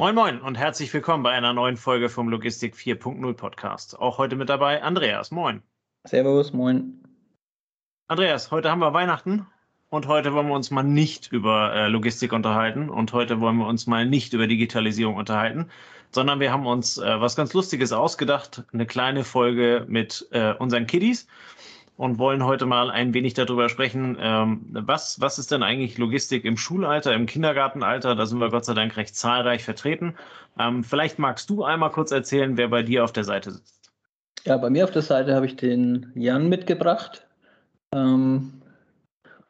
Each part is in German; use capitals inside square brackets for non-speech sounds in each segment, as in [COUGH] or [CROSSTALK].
Moin Moin und herzlich willkommen bei einer neuen Folge vom Logistik 4.0 Podcast. Auch heute mit dabei Andreas. Moin. Servus, moin. Andreas, heute haben wir Weihnachten und heute wollen wir uns mal nicht über äh, Logistik unterhalten und heute wollen wir uns mal nicht über Digitalisierung unterhalten, sondern wir haben uns äh, was ganz Lustiges ausgedacht, eine kleine Folge mit äh, unseren Kiddies und wollen heute mal ein wenig darüber sprechen, ähm, was, was ist denn eigentlich Logistik im Schulalter, im Kindergartenalter? Da sind wir Gott sei Dank recht zahlreich vertreten. Ähm, vielleicht magst du einmal kurz erzählen, wer bei dir auf der Seite sitzt. Ja, bei mir auf der Seite habe ich den Jan mitgebracht. Ähm,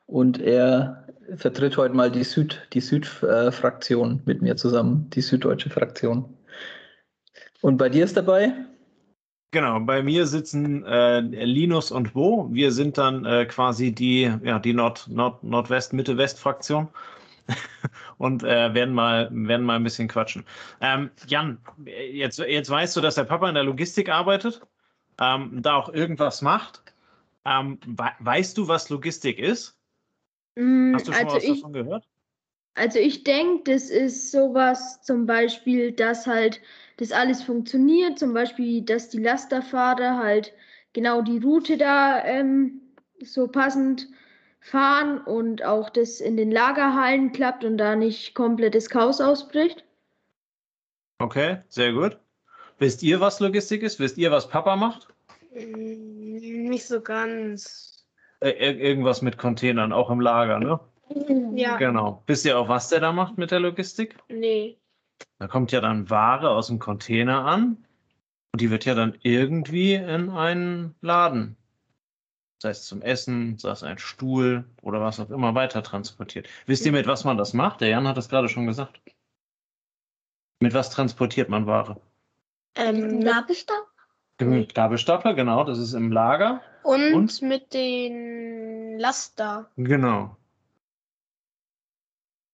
und er vertritt heute mal die Süd, die Süd-Fraktion mit mir zusammen, die süddeutsche Fraktion. Und bei dir ist dabei? Genau, bei mir sitzen äh, Linus und Bo. Wir sind dann äh, quasi die, ja, die Nord, Nord, Nordwest, Mitte, West-Fraktion [LAUGHS] und äh, werden, mal, werden mal ein bisschen quatschen. Ähm, Jan, jetzt, jetzt weißt du, dass der Papa in der Logistik arbeitet, ähm, da auch irgendwas macht. Ähm, we weißt du, was Logistik ist? Mm, Hast du schon also was ich, davon gehört? Also ich denke, das ist sowas zum Beispiel, dass halt das alles funktioniert. Zum Beispiel, dass die Lasterfahrer halt genau die Route da ähm, so passend fahren und auch das in den Lagerhallen klappt und da nicht komplettes Chaos ausbricht. Okay, sehr gut. Wisst ihr, was Logistik ist? Wisst ihr, was Papa macht? Mm, nicht so ganz. Äh, irgendwas mit Containern, auch im Lager, ne? Ja. Genau. Wisst ihr auch, was der da macht mit der Logistik? Nee. Da kommt ja dann Ware aus dem Container an und die wird ja dann irgendwie in einen Laden, sei es zum Essen, sei es ein Stuhl oder was auch immer weiter transportiert. Wisst ihr, mit was man das macht? Der Jan hat das gerade schon gesagt. Mit was transportiert man Ware? Ähm, Gabelstapler? Gabelstapler, genau, das ist im Lager. Und, und mit den Laster. Genau.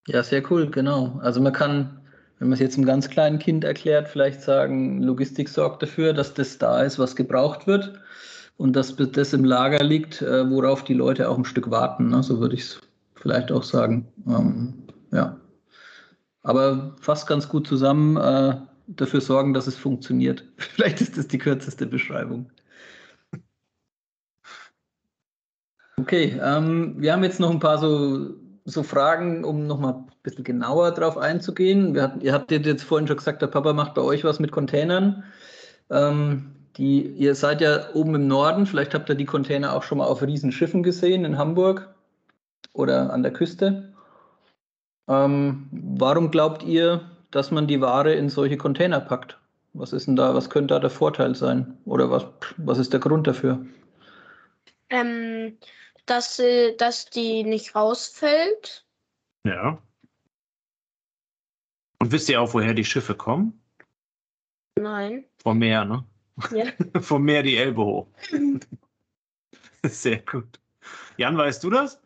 Ja, sehr cool, genau. Also man kann wenn man es jetzt einem ganz kleinen Kind erklärt, vielleicht sagen, Logistik sorgt dafür, dass das da ist, was gebraucht wird und dass das im Lager liegt, äh, worauf die Leute auch ein Stück warten. Ne? So würde ich es vielleicht auch sagen. Ähm, ja. Aber fast ganz gut zusammen äh, dafür sorgen, dass es funktioniert. [LAUGHS] Vielleicht ist das die kürzeste Beschreibung. Okay, ähm, wir haben jetzt noch ein paar so so Fragen, um nochmal bisschen genauer drauf einzugehen. Wir hatten, ihr habt jetzt vorhin schon gesagt, der Papa macht bei euch was mit Containern. Ähm, die, ihr seid ja oben im Norden, vielleicht habt ihr die Container auch schon mal auf Riesenschiffen gesehen in Hamburg oder an der Küste. Ähm, warum glaubt ihr, dass man die Ware in solche Container packt? Was ist denn da, was könnte da der Vorteil sein? Oder was, was ist der Grund dafür? Ähm, dass, sie, dass die nicht rausfällt. Ja. Und wisst ihr auch, woher die Schiffe kommen? Nein. Vom Meer, ne? Ja. [LAUGHS] Vom Meer die Elbe hoch. [LAUGHS] Sehr gut. Jan, weißt du das?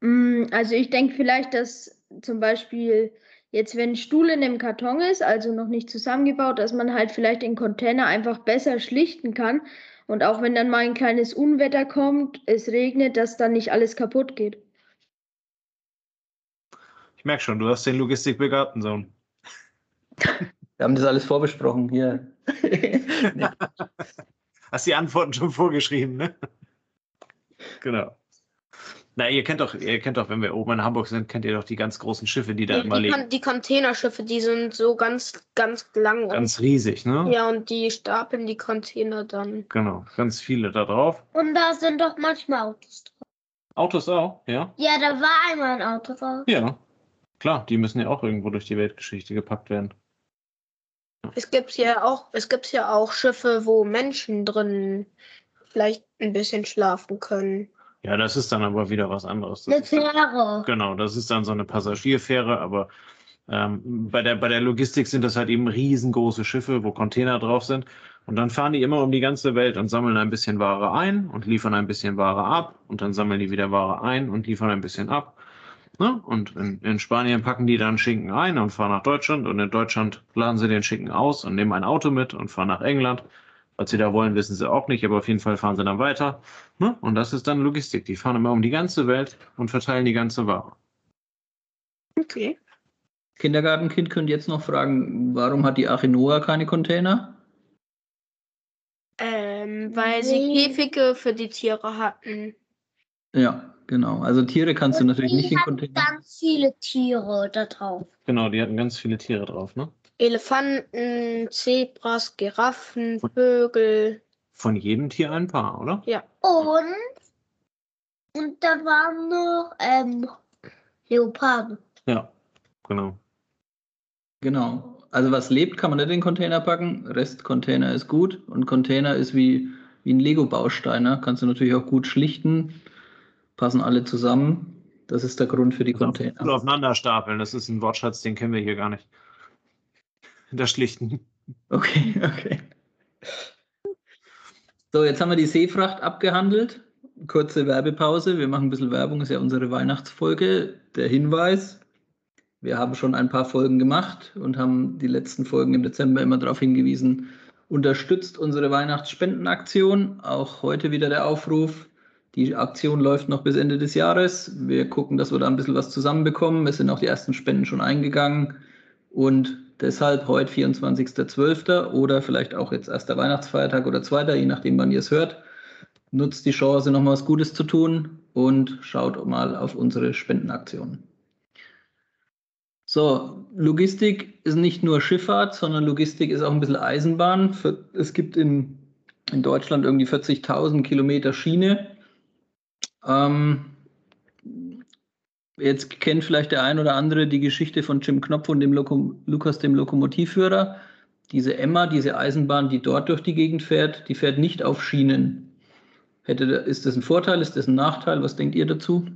Mm, also ich denke vielleicht, dass zum Beispiel jetzt, wenn ein Stuhl in einem Karton ist, also noch nicht zusammengebaut, dass man halt vielleicht den Container einfach besser schlichten kann und auch wenn dann mal ein kleines Unwetter kommt, es regnet, dass dann nicht alles kaputt geht. Ich merke schon, du hast den logistikbegabten Sohn. Wir haben das alles vorbesprochen hier. [LAUGHS] Hast die Antworten schon vorgeschrieben, ne? Genau. Na, ihr kennt doch, ihr kennt doch, wenn wir oben in Hamburg sind, kennt ihr doch die ganz großen Schiffe, die da die, immer die liegen. die Containerschiffe, die sind so ganz, ganz lang. Ganz riesig, ne? Ja, und die stapeln die Container dann. Genau, ganz viele da drauf. Und da sind doch manchmal Autos drauf. Autos auch, ja? Ja, da war einmal ein Auto drauf. Ja, klar, die müssen ja auch irgendwo durch die Weltgeschichte gepackt werden. Es gibt ja auch, es gibt ja auch Schiffe, wo Menschen drin vielleicht ein bisschen schlafen können. Ja, das ist dann aber wieder was anderes. Das eine Fähre. Genau, das ist dann so eine Passagierfähre, aber ähm, bei, der, bei der Logistik sind das halt eben riesengroße Schiffe, wo Container drauf sind. Und dann fahren die immer um die ganze Welt und sammeln ein bisschen Ware ein und liefern ein bisschen Ware ab. Und dann sammeln die wieder Ware ein und liefern ein bisschen ab. Ne? Und in, in Spanien packen die dann Schinken ein und fahren nach Deutschland. Und in Deutschland laden sie den Schinken aus und nehmen ein Auto mit und fahren nach England. Was sie da wollen, wissen sie auch nicht, aber auf jeden Fall fahren sie dann weiter. Ne? Und das ist dann Logistik. Die fahren immer um die ganze Welt und verteilen die ganze Ware. Okay. Kindergartenkind könnte jetzt noch fragen, warum hat die Achinoa keine Container? Ähm, weil sie Käfige für die Tiere hatten. Ja, genau. Also Tiere kannst Und du natürlich nicht in Container. ganz viele Tiere da drauf. Genau, die hatten ganz viele Tiere drauf, ne? Elefanten, Zebras, Giraffen, Vögel. Von jedem Tier ein paar, oder? Ja. Und, und da waren noch ähm, Leoparden. Ja, genau. Genau. Also was lebt, kann man nicht in den Container packen. Rest-Container ist gut. Und Container ist wie, wie ein Lego-Baustein. Ne? Kannst du natürlich auch gut schlichten. Passen alle zusammen. Das ist der Grund für die also Container. Oder aufeinander stapeln. Das ist ein Wortschatz, den kennen wir hier gar nicht. Das Schlichten. Okay, [LAUGHS] okay. So, jetzt haben wir die Seefracht abgehandelt. Kurze Werbepause. Wir machen ein bisschen Werbung, ist ja unsere Weihnachtsfolge. Der Hinweis, wir haben schon ein paar Folgen gemacht und haben die letzten Folgen im Dezember immer darauf hingewiesen, unterstützt unsere Weihnachtsspendenaktion. Auch heute wieder der Aufruf. Die Aktion läuft noch bis Ende des Jahres. Wir gucken, dass wir da ein bisschen was zusammenbekommen. Es sind auch die ersten Spenden schon eingegangen. Und deshalb heute 24.12. oder vielleicht auch jetzt erster Weihnachtsfeiertag oder zweiter, je nachdem, wann ihr es hört. Nutzt die Chance, nochmal was Gutes zu tun und schaut mal auf unsere Spendenaktion. So, Logistik ist nicht nur Schifffahrt, sondern Logistik ist auch ein bisschen Eisenbahn. Es gibt in, in Deutschland irgendwie 40.000 Kilometer Schiene. Ähm, jetzt kennt vielleicht der ein oder andere die Geschichte von Jim Knopf und dem Lokom Lukas, dem Lokomotivführer. Diese Emma, diese Eisenbahn, die dort durch die Gegend fährt, die fährt nicht auf Schienen. Hätte, ist das ein Vorteil, ist das ein Nachteil? Was denkt ihr dazu?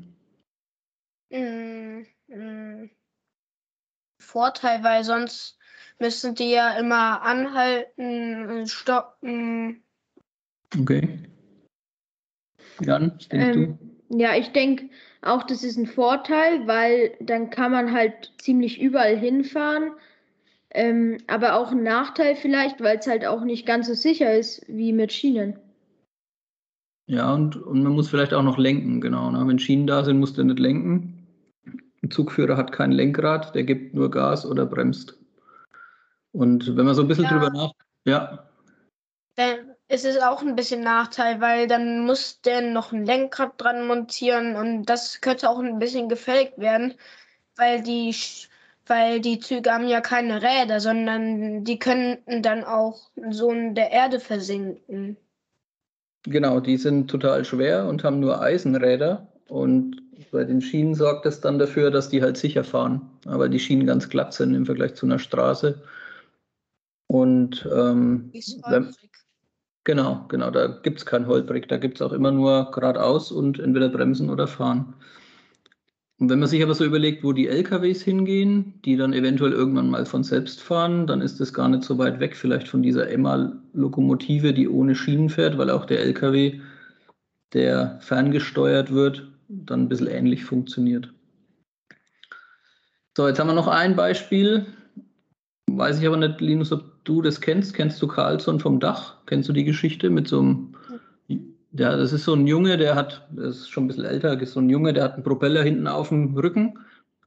Vorteil, weil sonst müssen die ja immer anhalten, stoppen. Okay. Jan, was denkst ähm, du? Ja, ich denke auch, das ist ein Vorteil, weil dann kann man halt ziemlich überall hinfahren. Ähm, aber auch ein Nachteil vielleicht, weil es halt auch nicht ganz so sicher ist wie mit Schienen. Ja, und, und man muss vielleicht auch noch lenken, genau. Ne? Wenn Schienen da sind, musst du nicht lenken. Ein Zugführer hat kein Lenkrad, der gibt nur Gas oder bremst. Und wenn man so ein bisschen ja. drüber nach, ja. Dann ist es auch ein bisschen Nachteil, weil dann muss der noch ein Lenkrad dran montieren und das könnte auch ein bisschen gefällt werden, weil die, weil die Züge haben ja keine Räder, sondern die könnten dann auch so in der Erde versinken. Genau, die sind total schwer und haben nur Eisenräder und bei den Schienen sorgt es dann dafür, dass die halt sicher fahren, weil die Schienen ganz glatt sind im Vergleich zu einer Straße. Und ähm, wenn, genau, genau, da gibt es kein Holprig, da gibt es auch immer nur geradeaus und entweder bremsen oder fahren. Und wenn man sich aber so überlegt, wo die LKWs hingehen, die dann eventuell irgendwann mal von selbst fahren, dann ist das gar nicht so weit weg, vielleicht von dieser Emma-Lokomotive, die ohne Schienen fährt, weil auch der LKW, der ferngesteuert wird, dann ein bisschen ähnlich funktioniert. So, jetzt haben wir noch ein Beispiel. Weiß ich aber nicht, Linus, ob du das kennst. Kennst du Carlson vom Dach? Kennst du die Geschichte mit so einem. Ja, das ist so ein Junge, der hat, das ist schon ein bisschen älter, ist so ein Junge, der hat einen Propeller hinten auf dem Rücken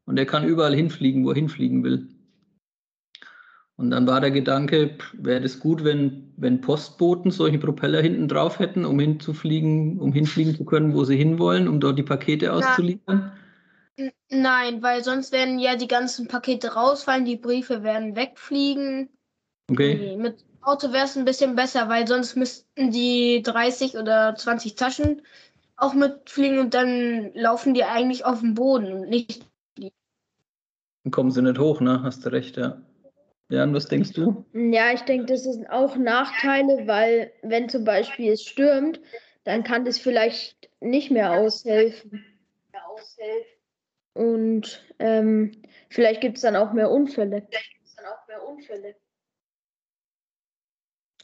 und der kann überall hinfliegen, wo er hinfliegen will. Und dann war der Gedanke, wäre das gut, wenn, wenn Postboten solche Propeller hinten drauf hätten, um hinzufliegen, um hinfliegen zu können, wo sie hinwollen, um dort die Pakete auszuliefern? Nein, weil sonst werden ja die ganzen Pakete rausfallen, die Briefe werden wegfliegen. Okay. Mit Auto wäre es ein bisschen besser, weil sonst müssten die 30 oder 20 Taschen auch mitfliegen und dann laufen die eigentlich auf dem Boden und nicht. Dann kommen sie nicht hoch, ne? Hast du recht, ja. Jan, was denkst du? Ja, ich denke, das sind auch Nachteile, weil wenn zum Beispiel es stürmt, dann kann das vielleicht nicht mehr aushelfen. Und ähm, vielleicht gibt es dann auch mehr Unfälle. Vielleicht gibt es dann auch mehr Unfälle.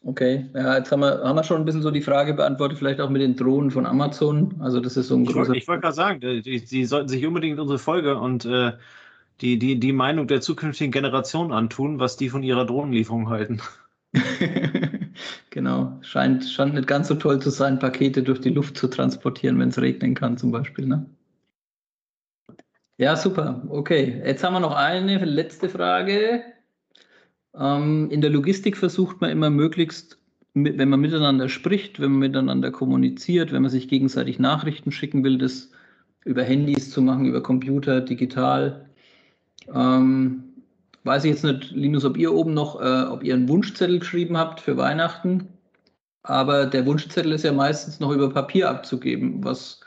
Okay, ja, jetzt haben wir, haben wir schon ein bisschen so die Frage beantwortet, vielleicht auch mit den Drohnen von Amazon. Also das ist so ein ich großer... ich wollte gerade sagen, Sie sollten sich unbedingt unsere Folge und äh, die, die, die Meinung der zukünftigen Generation antun, was die von ihrer Drohnenlieferung halten. [LAUGHS] genau, scheint, scheint nicht ganz so toll zu sein, Pakete durch die Luft zu transportieren, wenn es regnen kann zum Beispiel. Ne? Ja, super. Okay, jetzt haben wir noch eine letzte Frage. Ähm, in der Logistik versucht man immer möglichst, wenn man miteinander spricht, wenn man miteinander kommuniziert, wenn man sich gegenseitig Nachrichten schicken will, das über Handys zu machen, über Computer, digital. Ähm, weiß ich jetzt nicht, Linus, ob ihr oben noch, äh, ob ihr einen Wunschzettel geschrieben habt für Weihnachten. Aber der Wunschzettel ist ja meistens noch über Papier abzugeben. Was,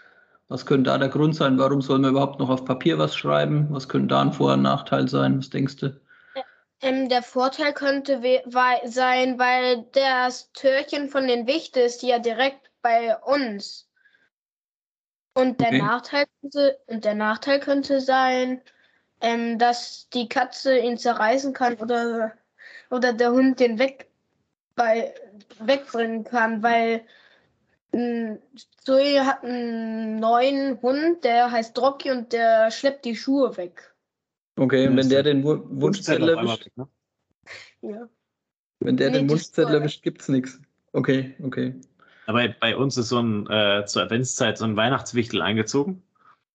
was könnte da der Grund sein? Warum soll man überhaupt noch auf Papier was schreiben? Was könnte da ein Vor- und Nachteil sein? Was denkst du? Ähm, der Vorteil könnte sein, weil das Türchen von den Wichten ist ja direkt bei uns. Und der, okay. Nachteil, könnte, und der Nachteil könnte sein, ähm, dass die Katze ihn zerreißen kann oder, oder der Hund den weg, bei, wegbringen kann, weil ähm, Zoe hat einen neuen Hund, der heißt Rocky und der schleppt die Schuhe weg. Okay, und wenn der den Wunschzettel erwischt. Ne? Ja. Wenn der nee, den Wunschzettel erwischt, gibt es nichts. Okay, okay. Aber bei uns ist so ein äh, zur Adventszeit so ein Weihnachtswichtel eingezogen.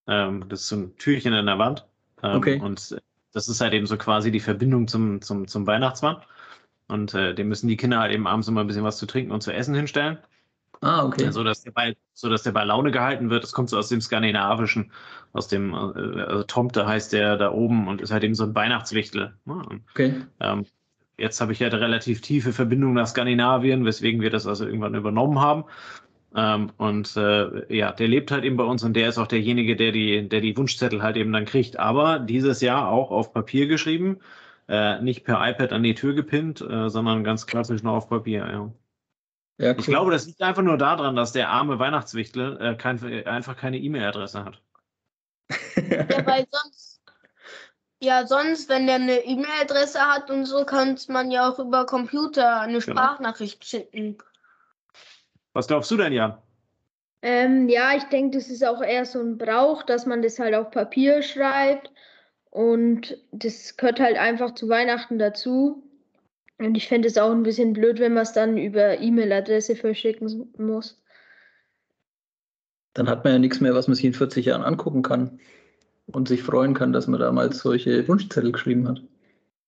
Ähm, das ist so ein Türchen in der Wand. Ähm, okay. Und das ist halt eben so quasi die Verbindung zum, zum, zum Weihnachtsmann. Und äh, dem müssen die Kinder halt eben abends immer ein bisschen was zu trinken und zu essen hinstellen. Ah, okay. So dass der bei, so dass der bei Laune gehalten wird. Das kommt so aus dem Skandinavischen, aus dem, äh, also Tomte heißt der da oben und ist halt eben so ein Weihnachtswichtel. Ne? Okay. Ähm, jetzt habe ich ja eine relativ tiefe Verbindung nach Skandinavien, weswegen wir das also irgendwann übernommen haben. Ähm, und äh, ja, der lebt halt eben bei uns und der ist auch derjenige, der die, der die Wunschzettel halt eben dann kriegt. Aber dieses Jahr auch auf Papier geschrieben, äh, nicht per iPad an die Tür gepinnt, äh, sondern ganz klassisch nur auf Papier. Ja. Ja, cool. Ich glaube, das liegt einfach nur daran, dass der arme Weihnachtswichtel äh, kein, einfach keine E-Mail-Adresse hat. [LAUGHS] ja, weil sonst, ja, sonst, wenn der eine E-Mail-Adresse hat und so, kann man ja auch über Computer eine genau. Sprachnachricht schicken. Was glaubst du denn, Jan? Ähm, ja, ich denke, das ist auch eher so ein Brauch, dass man das halt auf Papier schreibt. Und das gehört halt einfach zu Weihnachten dazu. Und ich fände es auch ein bisschen blöd, wenn man es dann über E-Mail-Adresse verschicken muss. Dann hat man ja nichts mehr, was man sich in 40 Jahren angucken kann und sich freuen kann, dass man damals solche Wunschzettel geschrieben hat.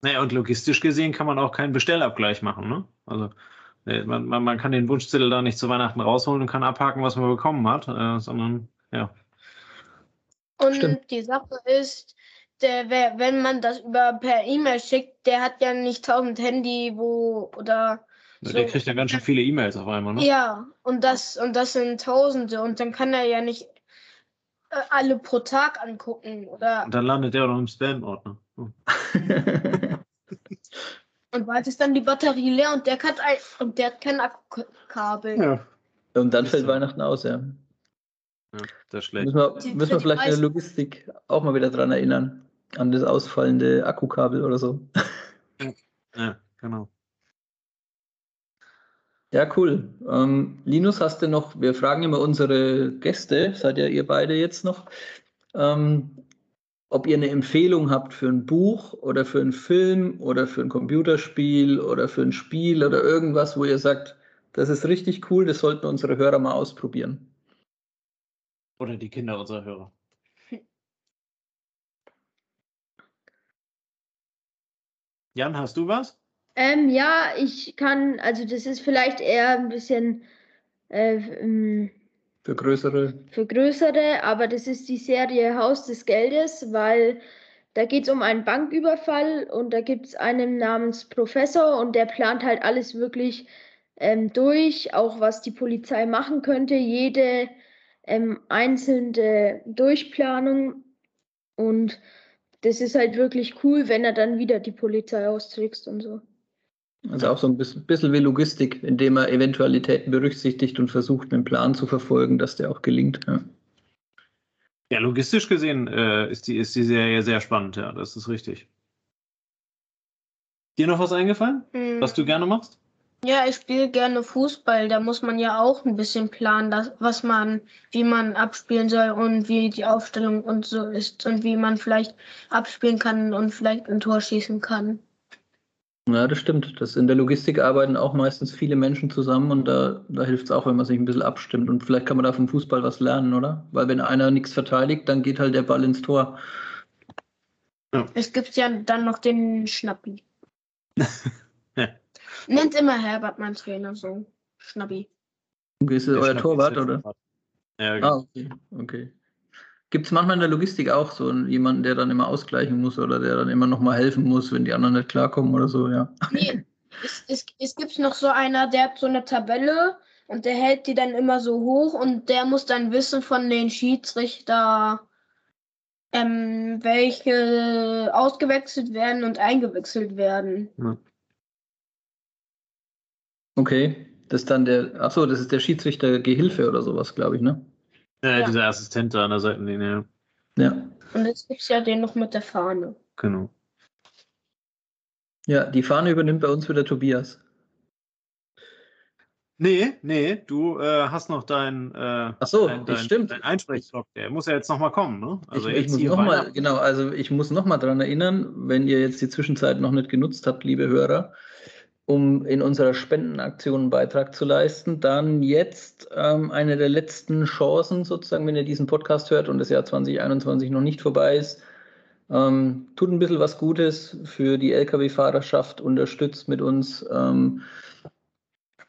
Naja, und logistisch gesehen kann man auch keinen Bestellabgleich machen. Ne? Also man, man, man, kann den Wunschzettel da nicht zu Weihnachten rausholen und kann abhaken, was man bekommen hat, äh, sondern ja. Und Stimmt. die Sache ist, der, wenn man das über per E-Mail schickt, der hat ja nicht tausend Handy, wo oder. So. Der kriegt ja ganz schön viele E-Mails auf einmal, ne? Ja, und das, und das sind Tausende und dann kann er ja nicht äh, alle pro Tag angucken. Oder und dann landet der auch noch im Spam-Ordner. Oh. [LAUGHS] und bald ist dann die Batterie leer und der hat, ein, und der hat kein Akkukabel. Ja. Und dann fällt Weihnachten aus, ja. Ja, das ist schlecht. Müssen wir, müssen wir vielleicht in der Logistik auch mal wieder dran erinnern, an das ausfallende Akkukabel oder so. Ja, genau. Ja, cool. Ähm, Linus, hast du noch, wir fragen immer unsere Gäste, seid ja ihr beide jetzt noch, ähm, ob ihr eine Empfehlung habt für ein Buch oder für einen Film oder für ein Computerspiel oder für ein Spiel oder irgendwas, wo ihr sagt, das ist richtig cool, das sollten unsere Hörer mal ausprobieren. Oder die Kinder unserer Hörer. Jan, hast du was? Ähm, ja, ich kann, also das ist vielleicht eher ein bisschen äh, ähm, für größere. Für größere, aber das ist die Serie Haus des Geldes, weil da geht es um einen Banküberfall und da gibt es einen namens Professor und der plant halt alles wirklich ähm, durch, auch was die Polizei machen könnte. Jede ähm, einzelne Durchplanung und das ist halt wirklich cool, wenn er dann wieder die Polizei austrickst und so. Also auch so ein bisschen, bisschen wie Logistik, indem er Eventualitäten berücksichtigt und versucht, einen Plan zu verfolgen, dass der auch gelingt. Ja, ja logistisch gesehen äh, ist, die, ist die Serie sehr spannend, ja, das ist richtig. Dir noch was eingefallen, hm. was du gerne machst? Ja, ich spiele gerne Fußball. Da muss man ja auch ein bisschen planen, dass, was man, wie man abspielen soll und wie die Aufstellung und so ist und wie man vielleicht abspielen kann und vielleicht ein Tor schießen kann. Ja, das stimmt. Das in der Logistik arbeiten auch meistens viele Menschen zusammen und da, da hilft es auch, wenn man sich ein bisschen abstimmt. Und vielleicht kann man da vom Fußball was lernen, oder? Weil wenn einer nichts verteidigt, dann geht halt der Ball ins Tor. Ja. Es gibt ja dann noch den Schnappi. [LAUGHS] Nennt immer Herbert, mein Trainer, so. Schnappi. Okay, ist das euer Torwart, oder? Ja, genau. Ah, okay. okay. Gibt es manchmal in der Logistik auch so jemanden, der dann immer ausgleichen muss oder der dann immer nochmal helfen muss, wenn die anderen nicht klarkommen oder so, ja? Nee, es, es, es gibt noch so einer, der hat so eine Tabelle und der hält die dann immer so hoch und der muss dann wissen von den Schiedsrichter, ähm, welche ausgewechselt werden und eingewechselt werden. Ja. Okay, das ist dann der, achso, das ist der Schiedsrichter-Gehilfe oder sowas, glaube ich, ne? Ja, ja, dieser Assistent da an der Seitenlinie. Ja. Und jetzt gibt es ja den noch mit der Fahne. Genau. Ja, die Fahne übernimmt bei uns wieder Tobias. Nee, nee, du äh, hast noch dein, äh, Ach so, dein, dein, stimmt. dein Einsprechblock. Der muss ja jetzt nochmal kommen, ne? Also ich, ich muss noch mal, genau, also ich muss nochmal daran erinnern, wenn ihr jetzt die Zwischenzeit noch nicht genutzt habt, liebe Hörer, um in unserer Spendenaktion einen Beitrag zu leisten, dann jetzt ähm, eine der letzten Chancen sozusagen, wenn ihr diesen Podcast hört und das Jahr 2021 noch nicht vorbei ist, ähm, tut ein bisschen was Gutes für die Lkw-Fahrerschaft, unterstützt mit uns ähm,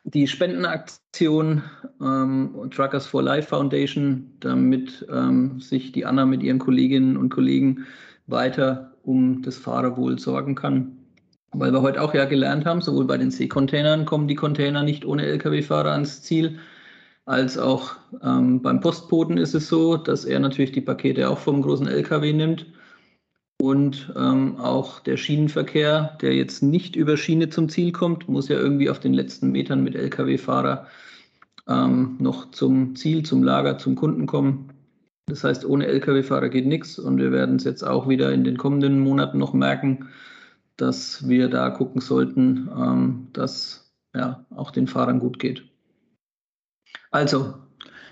die Spendenaktion ähm, Truckers for Life Foundation, damit ähm, sich die Anna mit ihren Kolleginnen und Kollegen weiter um das Fahrerwohl sorgen kann. Weil wir heute auch ja gelernt haben, sowohl bei den Seekontainern kommen die Container nicht ohne Lkw-Fahrer ans Ziel, als auch ähm, beim Postboten ist es so, dass er natürlich die Pakete auch vom großen Lkw nimmt und ähm, auch der Schienenverkehr, der jetzt nicht über Schiene zum Ziel kommt, muss ja irgendwie auf den letzten Metern mit Lkw-Fahrer ähm, noch zum Ziel, zum Lager, zum Kunden kommen. Das heißt, ohne Lkw-Fahrer geht nichts und wir werden es jetzt auch wieder in den kommenden Monaten noch merken, dass wir da gucken sollten, ähm, dass ja auch den Fahrern gut geht. Also,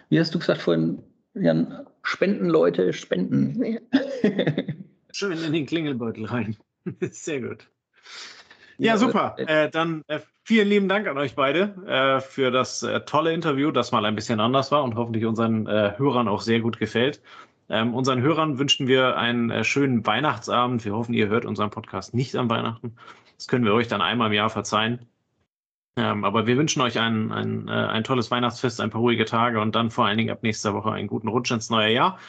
wie hast du gesagt vorhin, Jan, spenden Leute, spenden. Ja. [LAUGHS] Schön in den Klingelbeutel rein. [LAUGHS] Sehr gut. Ja, super. Äh, dann äh, vielen lieben Dank an euch beide äh, für das äh, tolle Interview, das mal ein bisschen anders war und hoffentlich unseren äh, Hörern auch sehr gut gefällt. Ähm, unseren Hörern wünschen wir einen äh, schönen Weihnachtsabend. Wir hoffen, ihr hört unseren Podcast nicht an Weihnachten. Das können wir euch dann einmal im Jahr verzeihen. Ähm, aber wir wünschen euch ein, ein, ein tolles Weihnachtsfest, ein paar ruhige Tage und dann vor allen Dingen ab nächster Woche einen guten Rutsch ins neue Jahr.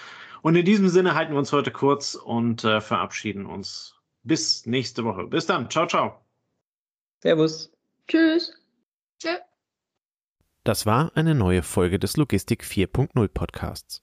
Und in diesem Sinne halten wir uns heute kurz und äh, verabschieden uns. Bis nächste Woche. Bis dann. Ciao, ciao. Servus. Tschüss. Tschüss. Das war eine neue Folge des Logistik 4.0 Podcasts.